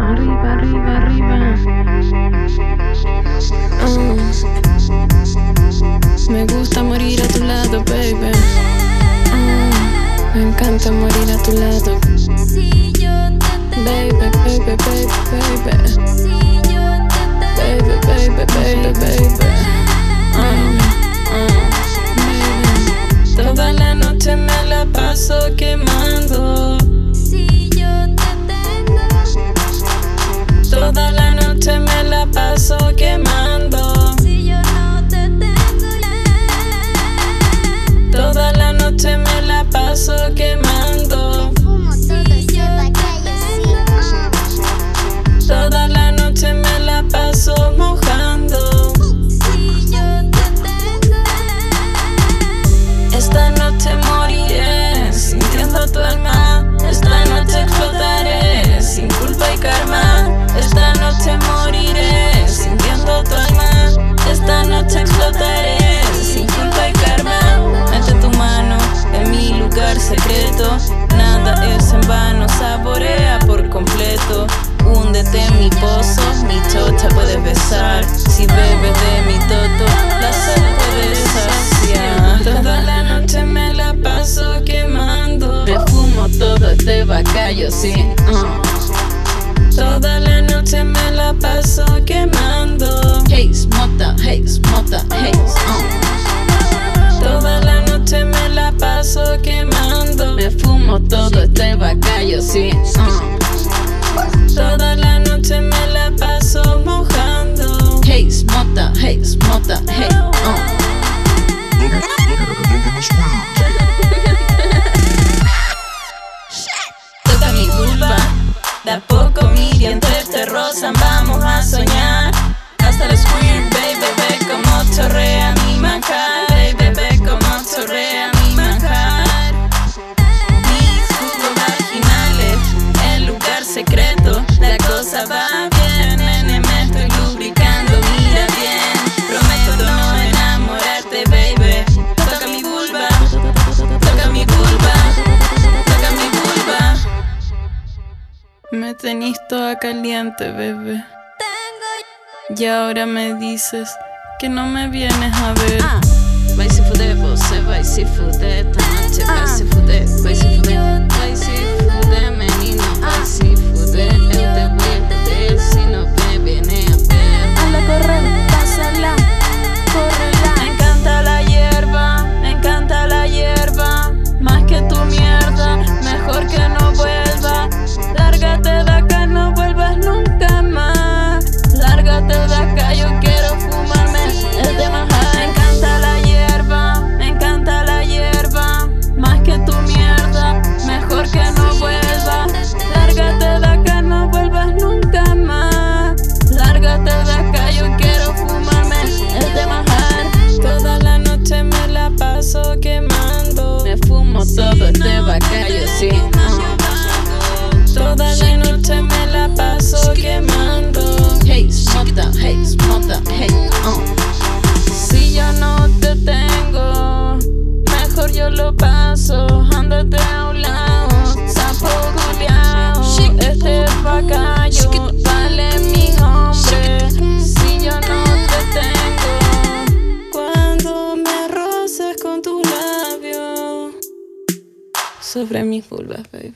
Arriba, arriba, arriba. Me gusta morir a tu lado, baby. Me encanta morir a tu lado. Baby, baby, baby, baby. Baby, paso quemando. Toda la noche me la paso quemando. Toda la noche me la paso quemando. Nada es en vano, saborea por completo. Húndete en mi pozo, mi chocha puedes besar. Si bebes de mi toto, la sed puedes saciar. Toda la noche me la paso quemando. Me fumo todo este bacayo, sí. uh. Toda la noche me la paso quemando. Haze, mota, haze, mota, Todo este bacayo, sí. uh. Toda la noche me la paso mojando. Haze, mota, haze, mota, haze. uh. Toca mi vulva, de a poco mis dientes te rozan, vamos a soñar. Hasta el squirt, baby, ve como chorrea Me tenís toda caliente, bebé. Y ahora me dices que no me vienes a ver. Todo este bacayo, sí. uh. Toda la noche me la paso quemando. Haze, mota, haze, mota, haze. uh. Si yo no te tengo, mejor yo lo paso. Ándate so, from I mean, full baby.